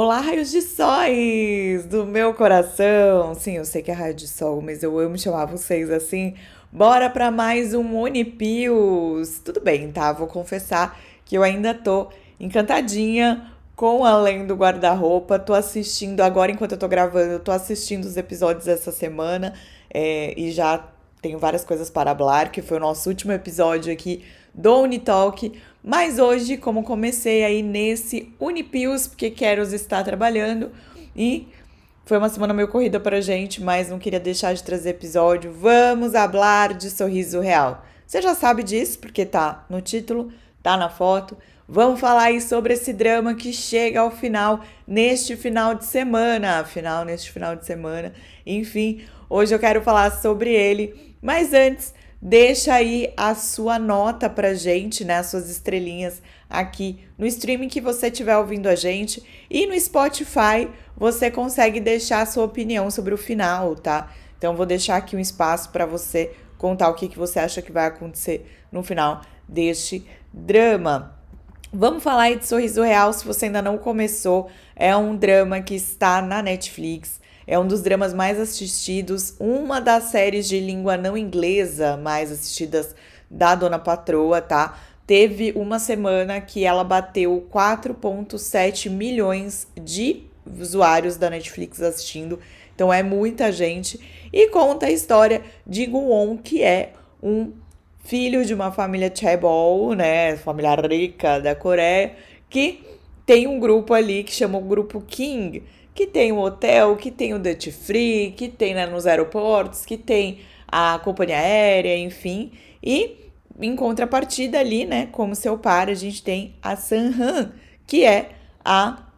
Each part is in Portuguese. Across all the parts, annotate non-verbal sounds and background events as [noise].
Olá, raios de sóis do meu coração. Sim, eu sei que é raio de sol, mas eu amo chamar vocês assim. Bora para mais um Unipios. Tudo bem, tá? Vou confessar que eu ainda tô encantadinha com Além do Guarda-Roupa. Tô assistindo agora enquanto eu tô gravando, tô assistindo os episódios essa semana é, e já tenho várias coisas para falar, que foi o nosso último episódio aqui do Unitalk. Mas hoje, como comecei aí nesse Unipios, porque quero estar trabalhando e foi uma semana meio corrida pra gente, mas não queria deixar de trazer episódio. Vamos falar de sorriso real. Você já sabe disso, porque tá no título, tá na foto. Vamos falar aí sobre esse drama que chega ao final neste final de semana. Final neste final de semana. Enfim, hoje eu quero falar sobre ele. Mas antes, Deixa aí a sua nota pra gente, né? As suas estrelinhas aqui no streaming que você estiver ouvindo a gente. E no Spotify você consegue deixar a sua opinião sobre o final, tá? Então vou deixar aqui um espaço para você contar o que, que você acha que vai acontecer no final deste drama. Vamos falar aí de Sorriso Real, se você ainda não começou. É um drama que está na Netflix. É um dos dramas mais assistidos, uma das séries de língua não inglesa mais assistidas da Dona Patroa, tá? Teve uma semana que ela bateu 4,7 milhões de usuários da Netflix assistindo. Então é muita gente. E conta a história de Guon, que é um filho de uma família Chaebol, né? Família rica da Coreia, que tem um grupo ali que chama o Grupo King que tem o hotel, que tem o duty free, que tem né, nos aeroportos, que tem a companhia aérea, enfim. E em contrapartida ali, né, como seu par, a gente tem a Sanhan, que é a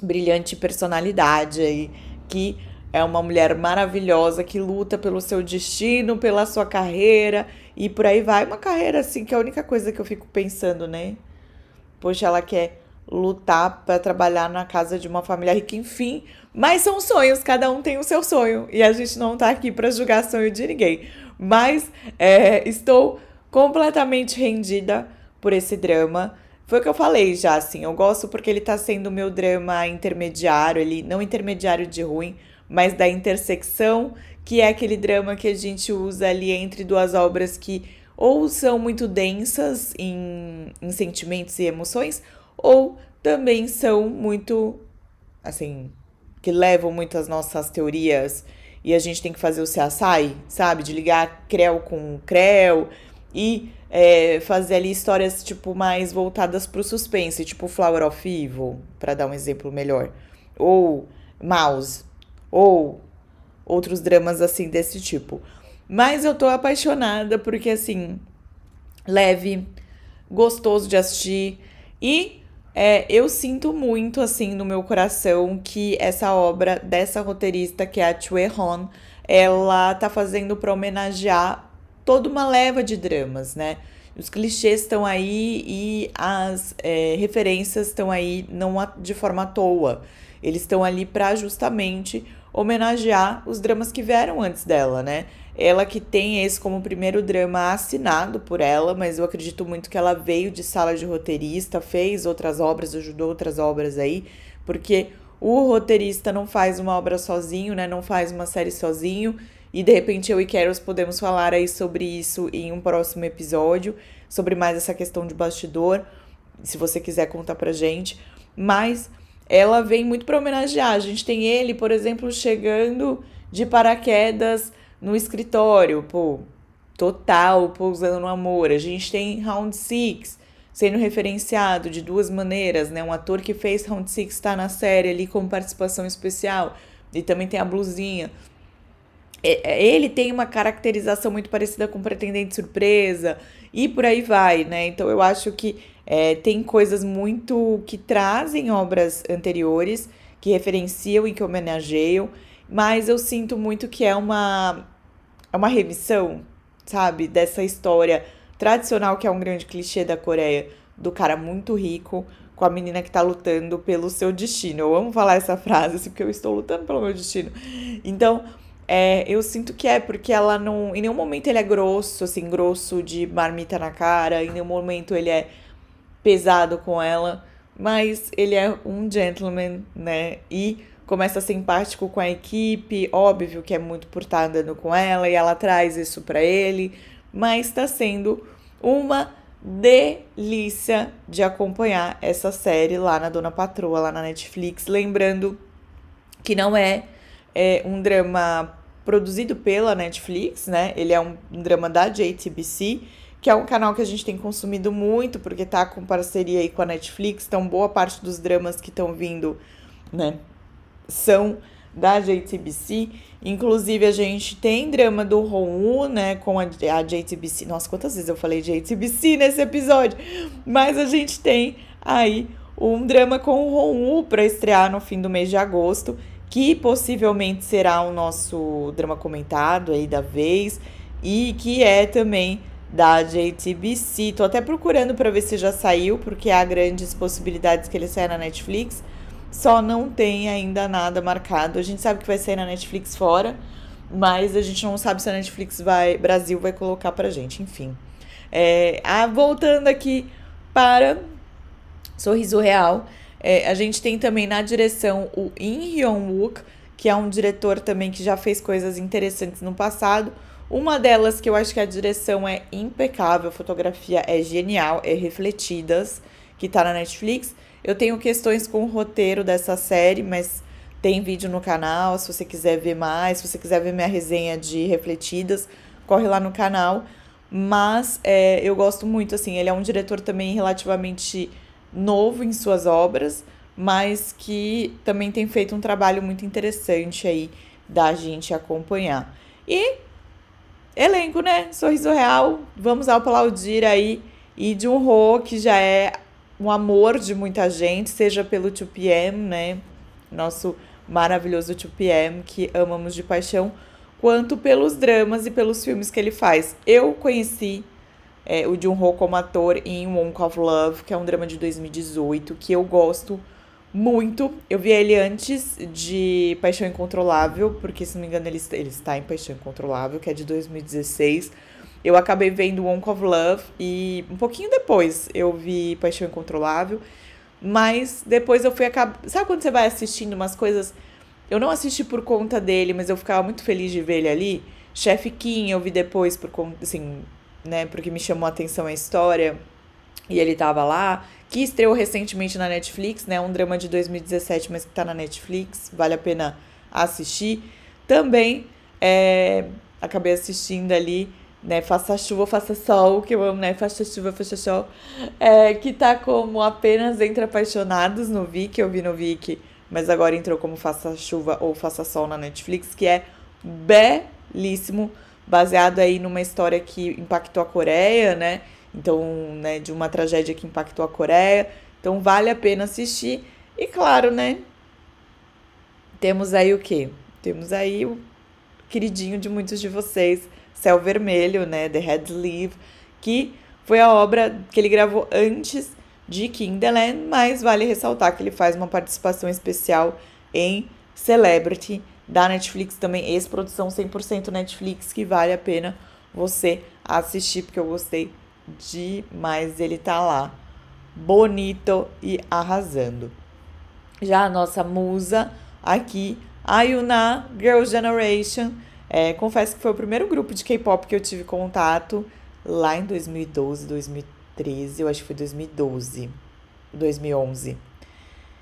brilhante personalidade aí, que é uma mulher maravilhosa que luta pelo seu destino, pela sua carreira e por aí vai. Uma carreira assim que é a única coisa que eu fico pensando, né? Poxa, ela quer lutar para trabalhar na casa de uma família rica, enfim. Mas são sonhos, cada um tem o seu sonho. E a gente não tá aqui para julgar sonho de ninguém. Mas é, estou completamente rendida por esse drama. Foi o que eu falei já, assim. Eu gosto porque ele tá sendo o meu drama intermediário, ele não intermediário de ruim, mas da intersecção, que é aquele drama que a gente usa ali entre duas obras que ou são muito densas em, em sentimentos e emoções, ou também são muito, assim, que levam muito as nossas teorias e a gente tem que fazer o CSI, sabe? De ligar CREL com CREL e é, fazer ali histórias, tipo, mais voltadas pro suspense, tipo Flower of Evil, para dar um exemplo melhor. Ou Mouse, ou outros dramas assim desse tipo. Mas eu tô apaixonada porque, assim, leve, gostoso de assistir e é, eu sinto muito, assim, no meu coração que essa obra dessa roteirista, que é a Chue Hon, ela tá fazendo para homenagear toda uma leva de dramas, né? Os clichês estão aí e as é, referências estão aí não de forma à toa. Eles estão ali para justamente homenagear os dramas que vieram antes dela, né? Ela que tem esse como primeiro drama assinado por ela, mas eu acredito muito que ela veio de sala de roteirista, fez outras obras, ajudou outras obras aí, porque o roteirista não faz uma obra sozinho, né? Não faz uma série sozinho. E de repente eu e Keros podemos falar aí sobre isso em um próximo episódio, sobre mais essa questão de bastidor, se você quiser contar pra gente. Mas ela vem muito para homenagear. A gente tem ele, por exemplo, chegando de paraquedas no escritório, pô, total pousando no amor. A gente tem Round Six sendo referenciado de duas maneiras, né? Um ator que fez Round Six está na série ali com participação especial e também tem a blusinha. É, é, ele tem uma caracterização muito parecida com Pretendente Surpresa e por aí vai, né? Então eu acho que é, tem coisas muito que trazem obras anteriores, que referenciam e que homenageiam, mas eu sinto muito que é uma é uma remissão, sabe, dessa história tradicional que é um grande clichê da Coreia, do cara muito rico com a menina que tá lutando pelo seu destino. Eu amo falar essa frase, assim, porque eu estou lutando pelo meu destino. Então, é, eu sinto que é porque ela não. Em nenhum momento ele é grosso, assim, grosso de marmita na cara, em nenhum momento ele é pesado com ela, mas ele é um gentleman, né? E começa empático com a equipe, óbvio que é muito por estar andando com ela e ela traz isso para ele, mas está sendo uma delícia de acompanhar essa série lá na Dona Patroa, lá na Netflix. Lembrando que não é, é um drama produzido pela Netflix, né? Ele é um, drama da JTBC, que é um canal que a gente tem consumido muito, porque tá com parceria aí com a Netflix, então boa parte dos dramas que estão vindo, né, são da JTBC. Inclusive, a gente tem drama do Hong né, com a, a JTBC. Nossa, quantas vezes eu falei JTBC nesse episódio? Mas a gente tem aí um drama com o Hong para estrear no fim do mês de agosto, que possivelmente será o nosso drama comentado aí da vez e que é também da JTBC. Tô até procurando para ver se já saiu, porque há grandes possibilidades que ele saia na Netflix. Só não tem ainda nada marcado. A gente sabe que vai sair na Netflix fora, mas a gente não sabe se a Netflix vai, Brasil vai colocar pra gente, enfim. É, ah, voltando aqui para Sorriso Real, é, a gente tem também na direção o In Hyun-wook, que é um diretor também que já fez coisas interessantes no passado. Uma delas que eu acho que a direção é impecável, a fotografia é genial, é Refletidas, que tá na Netflix. Eu tenho questões com o roteiro dessa série, mas tem vídeo no canal, se você quiser ver mais, se você quiser ver minha resenha de Refletidas, corre lá no canal. Mas é, eu gosto muito, assim, ele é um diretor também relativamente novo em suas obras, mas que também tem feito um trabalho muito interessante aí da gente acompanhar. E elenco, né? Sorriso Real, vamos aplaudir aí e de um Ho, que já é um amor de muita gente, seja pelo 2PM, né? Nosso maravilhoso 2PM, que amamos de paixão, quanto pelos dramas e pelos filmes que ele faz. Eu conheci é, o Jun-ho como ator em Wonk of Love, que é um drama de 2018, que eu gosto muito. Eu vi ele antes de Paixão Incontrolável, porque se não me engano ele, ele está em Paixão Incontrolável, que é de 2016. Eu acabei vendo Wonk of Love e um pouquinho depois eu vi Paixão Incontrolável. Mas depois eu fui acabar. Sabe quando você vai assistindo umas coisas? Eu não assisti por conta dele, mas eu ficava muito feliz de ver ele ali. Chef Kim eu vi depois por conta, assim, né? Porque me chamou a atenção a história. E ele tava lá. Que estreou recentemente na Netflix, né? Um drama de 2017, mas que tá na Netflix. Vale a pena assistir. Também é, acabei assistindo ali né? Faça chuva, faça sol, que eu amo, né? Faça chuva, faça sol. É, que tá como apenas Entre Apaixonados no Viki, eu vi no Viki, mas agora entrou como Faça Chuva ou Faça Sol na Netflix, que é belíssimo, baseado aí numa história que impactou a Coreia, né? Então, né, de uma tragédia que impactou a Coreia. Então, vale a pena assistir. E claro, né? Temos aí o quê? Temos aí o queridinho de muitos de vocês, Céu Vermelho, né, The Red Sleeve, que foi a obra que ele gravou antes de King the Land, mas vale ressaltar que ele faz uma participação especial em Celebrity da Netflix também, ex-produção 100% Netflix, que vale a pena você assistir, porque eu gostei demais ele tá lá, bonito e arrasando. Já a nossa musa aqui, a Yuna Girl Generation, é, confesso que foi o primeiro grupo de K-pop que eu tive contato lá em 2012, 2013, eu acho que foi 2012, 2011.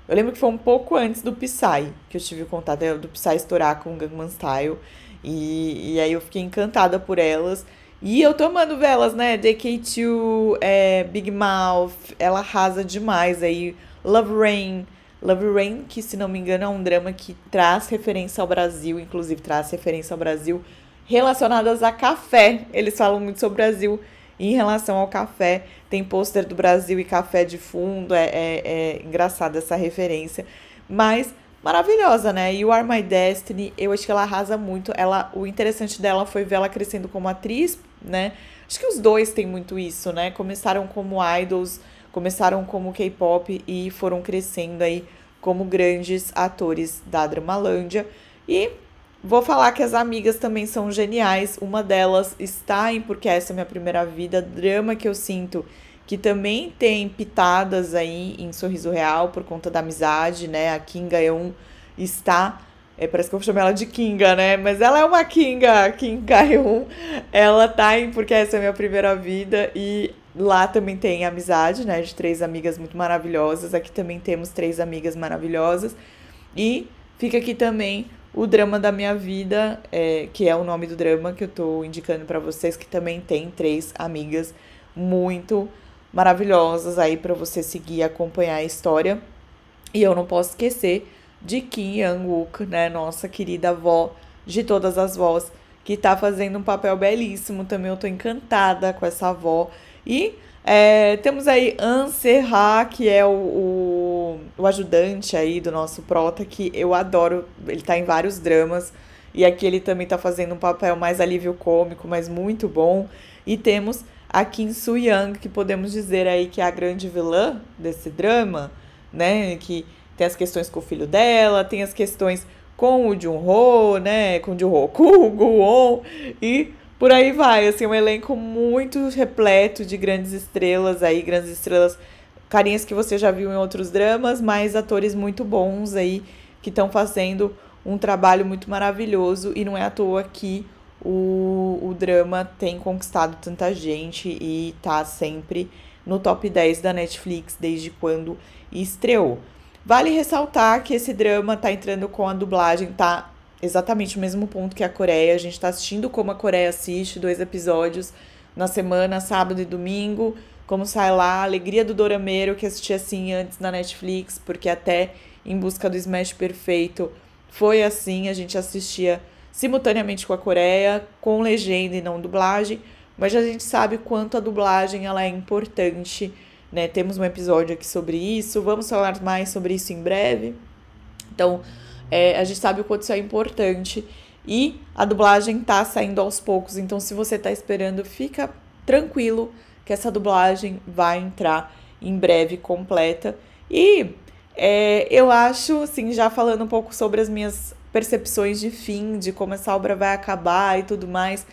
Eu lembro que foi um pouco antes do Psy que eu tive contato, do Psy estourar com Gangnam Style. E, e aí eu fiquei encantada por elas. E eu tô amando velas, né? DK2, é, Big Mouth, ela arrasa demais aí. Love Rain, Love Rain, que se não me engano é um drama que traz referência ao Brasil, inclusive traz referência ao Brasil relacionadas a café. Eles falam muito sobre o Brasil em relação ao café. Tem pôster do Brasil e café de fundo. É, é, é engraçada essa referência. Mas maravilhosa, né? You Are My Destiny, eu acho que ela arrasa muito. Ela, o interessante dela foi ver ela crescendo como atriz, né? Acho que os dois têm muito isso, né? Começaram como idols começaram como K-pop e foram crescendo aí como grandes atores da Dramalândia. E vou falar que as amigas também são geniais. Uma delas está em Porque Essa é Minha Primeira Vida, drama que eu sinto que também tem pitadas aí em Sorriso Real por conta da amizade, né? A Kinga Eun está é, parece que eu chamar ela de Kinga, né? Mas ela é uma Kinga, Kim Eun. Ela tá em Porque Essa é Minha Primeira Vida. E lá também tem amizade, né? De três amigas muito maravilhosas. Aqui também temos três amigas maravilhosas. E fica aqui também o drama da minha vida, é, que é o nome do drama que eu tô indicando para vocês, que também tem três amigas muito maravilhosas aí para você seguir e acompanhar a história. E eu não posso esquecer de Kim Young-wook, né, nossa querida avó de todas as vós, que tá fazendo um papel belíssimo também. Eu tô encantada com essa avó. E é, temos aí Anserra, que é o, o, o, ajudante aí do nosso prota, que eu adoro. Ele tá em vários dramas. E aqui ele também tá fazendo um papel mais alívio cômico, mas muito bom. E temos a Kim Soo Young, que podemos dizer aí que é a grande vilã desse drama, né? Que tem as questões com o filho dela, tem as questões com o Jun-ho, né? Com o Jun-ho, [laughs] com o Gu-on. E por aí vai, assim, um elenco muito repleto de grandes estrelas aí, grandes estrelas, carinhas que você já viu em outros dramas, mas atores muito bons aí que estão fazendo um trabalho muito maravilhoso e não é à toa que o, o drama tem conquistado tanta gente e tá sempre no top 10 da Netflix desde quando estreou. Vale ressaltar que esse drama tá entrando com a dublagem, tá exatamente o mesmo ponto que a Coreia. A gente está assistindo como a Coreia assiste, dois episódios na semana, sábado e domingo. Como sai lá, alegria do Dorameiro, que assisti assim antes na Netflix, porque até em busca do Smash Perfeito foi assim, a gente assistia simultaneamente com a Coreia, com legenda e não dublagem, mas a gente sabe quanto a dublagem ela é importante, né? Temos um episódio aqui sobre isso, vamos falar mais sobre isso em breve. Então, é, a gente sabe o quanto isso é importante. E a dublagem tá saindo aos poucos. Então, se você tá esperando, fica tranquilo que essa dublagem vai entrar em breve completa. E é, eu acho, assim, já falando um pouco sobre as minhas percepções de fim, de como essa obra vai acabar e tudo mais,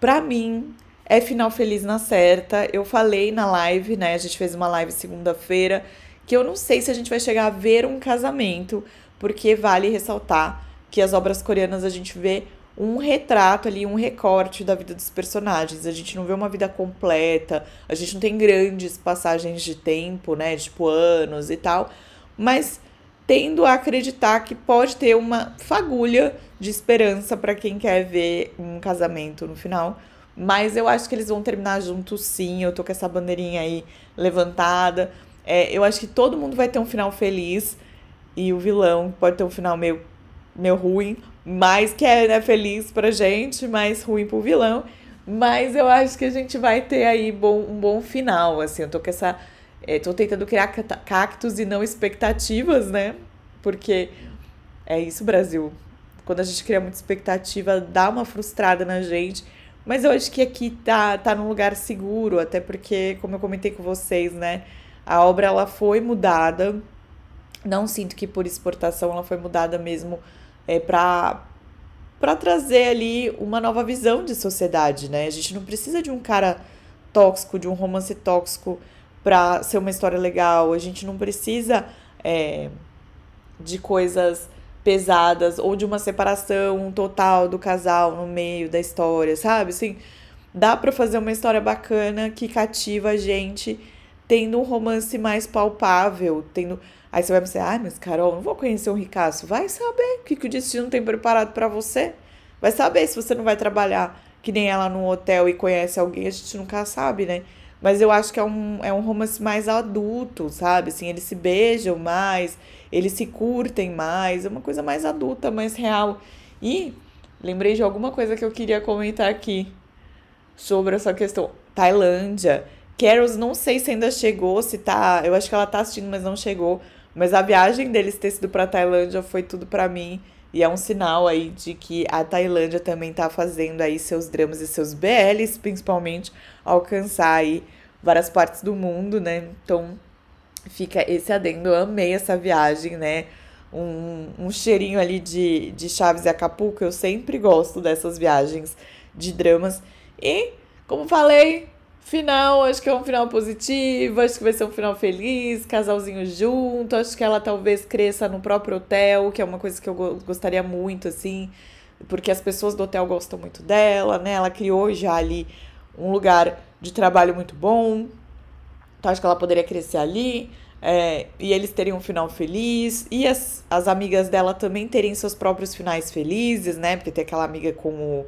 para mim é final feliz na certa. Eu falei na live, né? A gente fez uma live segunda-feira que eu não sei se a gente vai chegar a ver um casamento, porque vale ressaltar que as obras coreanas a gente vê um retrato ali, um recorte da vida dos personagens. A gente não vê uma vida completa, a gente não tem grandes passagens de tempo, né, tipo anos e tal, mas tendo a acreditar que pode ter uma fagulha de esperança para quem quer ver um casamento no final. Mas eu acho que eles vão terminar juntos sim. Eu tô com essa bandeirinha aí levantada. É, eu acho que todo mundo vai ter um final feliz. E o vilão pode ter um final meio, meio ruim, mas que é né, feliz pra gente, mas ruim pro vilão. Mas eu acho que a gente vai ter aí bom, um bom final, assim. Eu tô com essa... É, tô tentando criar cactos e não expectativas, né? Porque é isso, Brasil. Quando a gente cria muita expectativa, dá uma frustrada na gente. Mas eu acho que aqui tá, tá num lugar seguro, até porque, como eu comentei com vocês, né? A obra ela foi mudada não sinto que por exportação ela foi mudada mesmo é, para trazer ali uma nova visão de sociedade, né? A gente não precisa de um cara tóxico, de um romance tóxico para ser uma história legal. A gente não precisa é, de coisas pesadas ou de uma separação total do casal no meio da história, sabe? Assim, dá para fazer uma história bacana que cativa a gente, tendo um romance mais palpável, tendo Aí você vai pensar, ai, mas Carol, não vou conhecer um ricaço. Vai saber o que, que o destino tem preparado para você. Vai saber se você não vai trabalhar que nem ela num hotel e conhece alguém, a gente nunca sabe, né? Mas eu acho que é um, é um romance mais adulto, sabe? Assim, eles se beijam mais, eles se curtem mais, é uma coisa mais adulta, mais real. E lembrei de alguma coisa que eu queria comentar aqui sobre essa questão. Tailândia. Carols, não sei se ainda chegou, se tá. Eu acho que ela tá assistindo, mas não chegou. Mas a viagem deles ter sido para Tailândia foi tudo para mim. E é um sinal aí de que a Tailândia também tá fazendo aí seus dramas e seus BLs, principalmente, alcançar aí várias partes do mundo, né? Então, fica esse adendo. Eu amei essa viagem, né? Um, um cheirinho ali de, de Chaves e Acapulco. Eu sempre gosto dessas viagens de dramas. E, como falei, final, acho que é um final positivo, acho que vai ser um final feliz, casalzinho junto, acho que ela talvez cresça no próprio hotel, que é uma coisa que eu gostaria muito, assim, porque as pessoas do hotel gostam muito dela, né? Ela criou já ali um lugar de trabalho muito bom, então acho que ela poderia crescer ali. É, e eles teriam um final feliz, e as, as amigas dela também terem seus próprios finais felizes, né? Porque tem aquela amiga com o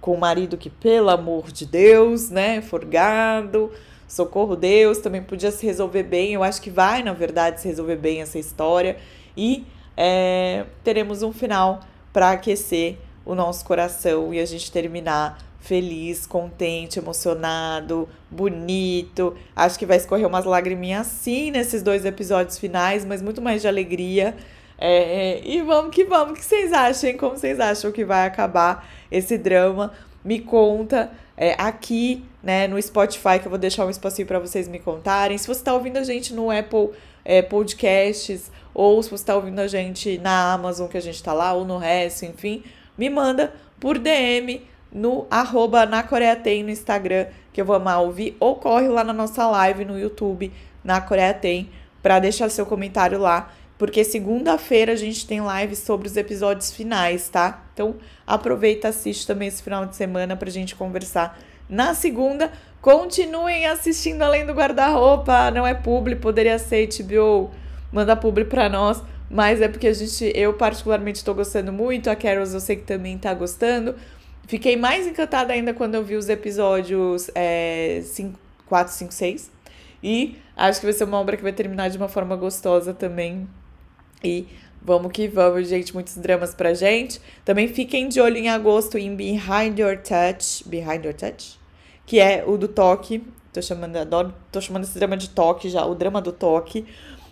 com o marido que, pelo amor de Deus, né, forgado, socorro Deus, também podia se resolver bem. Eu acho que vai, na verdade, se resolver bem essa história. E é, teremos um final para aquecer o nosso coração e a gente terminar feliz, contente, emocionado, bonito. Acho que vai escorrer umas lagriminhas sim nesses dois episódios finais, mas muito mais de alegria. É, e vamos que vamos. O que vocês acham? Como vocês acham que vai acabar esse drama? Me conta é, aqui, né, no Spotify, que eu vou deixar um espacinho para vocês me contarem. Se você está ouvindo a gente no Apple é, Podcasts, ou se você está ouvindo a gente na Amazon, que a gente está lá, ou no resto, enfim, me manda por DM no arroba na Coreia Tem no Instagram, que eu vou amar ouvir, ou corre lá na nossa live no YouTube, na Coreia Tem, para deixar seu comentário lá porque segunda-feira a gente tem live sobre os episódios finais, tá? Então aproveita, assiste também esse final de semana pra gente conversar. Na segunda, continuem assistindo Além do Guarda-Roupa, não é publi, poderia ser HBO, manda publi pra nós, mas é porque a gente, eu particularmente estou gostando muito, a Carols eu sei que também tá gostando. Fiquei mais encantada ainda quando eu vi os episódios é, 5, 4, 5, 6. E acho que vai ser uma obra que vai terminar de uma forma gostosa também. E vamos que vamos, gente. Muitos dramas pra gente. Também fiquem de olho em agosto em Behind Your Touch. Behind Your Touch? Que é o do toque. Tô chamando, adoro, tô chamando esse drama de toque já, o drama do toque.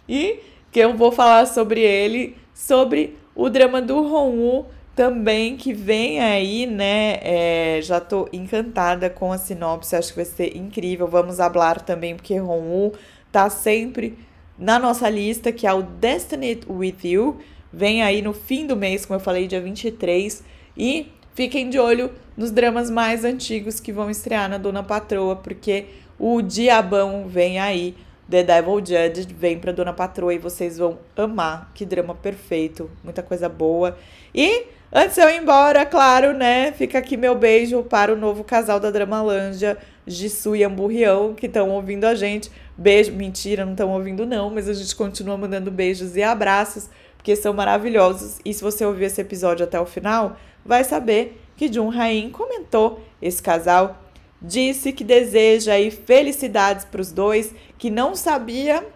E que eu vou falar sobre ele, sobre o drama do Ronwu também, que vem aí, né? É, já tô encantada com a sinopse, acho que vai ser incrível. Vamos falar também, porque Ronwu tá sempre na nossa lista, que é o Destiny With You. Vem aí no fim do mês, como eu falei, dia 23. E fiquem de olho nos dramas mais antigos que vão estrear na Dona Patroa, porque o Diabão vem aí. The Devil Judge vem pra Dona Patroa e vocês vão amar. Que drama perfeito, muita coisa boa. E antes de eu ir embora, claro, né? Fica aqui meu beijo para o novo casal da Dramalândia, Jisoo e Amburrião, que estão ouvindo a gente. Beijo, mentira, não estão ouvindo não, mas a gente continua mandando beijos e abraços, porque são maravilhosos. E se você ouvir esse episódio até o final, vai saber que Jun Rain comentou esse casal, disse que deseja aí felicidades para os dois, que não sabia.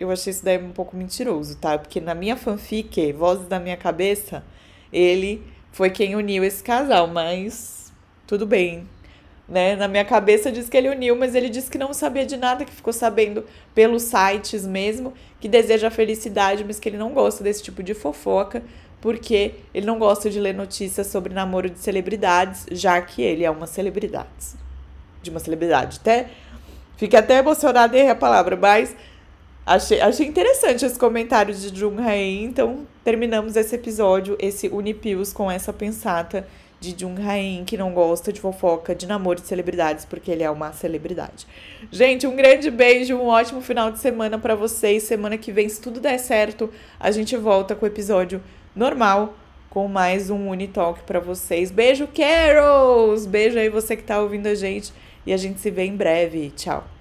Eu achei isso daí um pouco mentiroso, tá? Porque na minha fanfic, Vozes da Minha Cabeça, ele foi quem uniu esse casal, mas tudo bem, né? Na minha cabeça diz que ele uniu, mas ele disse que não sabia de nada, que ficou sabendo pelos sites mesmo, que deseja felicidade, mas que ele não gosta desse tipo de fofoca, porque ele não gosta de ler notícias sobre namoro de celebridades, já que ele é uma celebridade. De uma celebridade. Até fiquei até emocionada em a palavra, mas achei, achei interessante esse comentário de Jung Hae. Então, terminamos esse episódio, esse Unipios com essa pensata de Jung Hae que não gosta de fofoca de namoro de celebridades, porque ele é uma celebridade. Gente, um grande beijo, um ótimo final de semana para vocês. Semana que vem, se tudo der certo, a gente volta com o episódio normal, com mais um Unitalk para vocês. Beijo, Carols! Beijo aí você que tá ouvindo a gente e a gente se vê em breve. Tchau!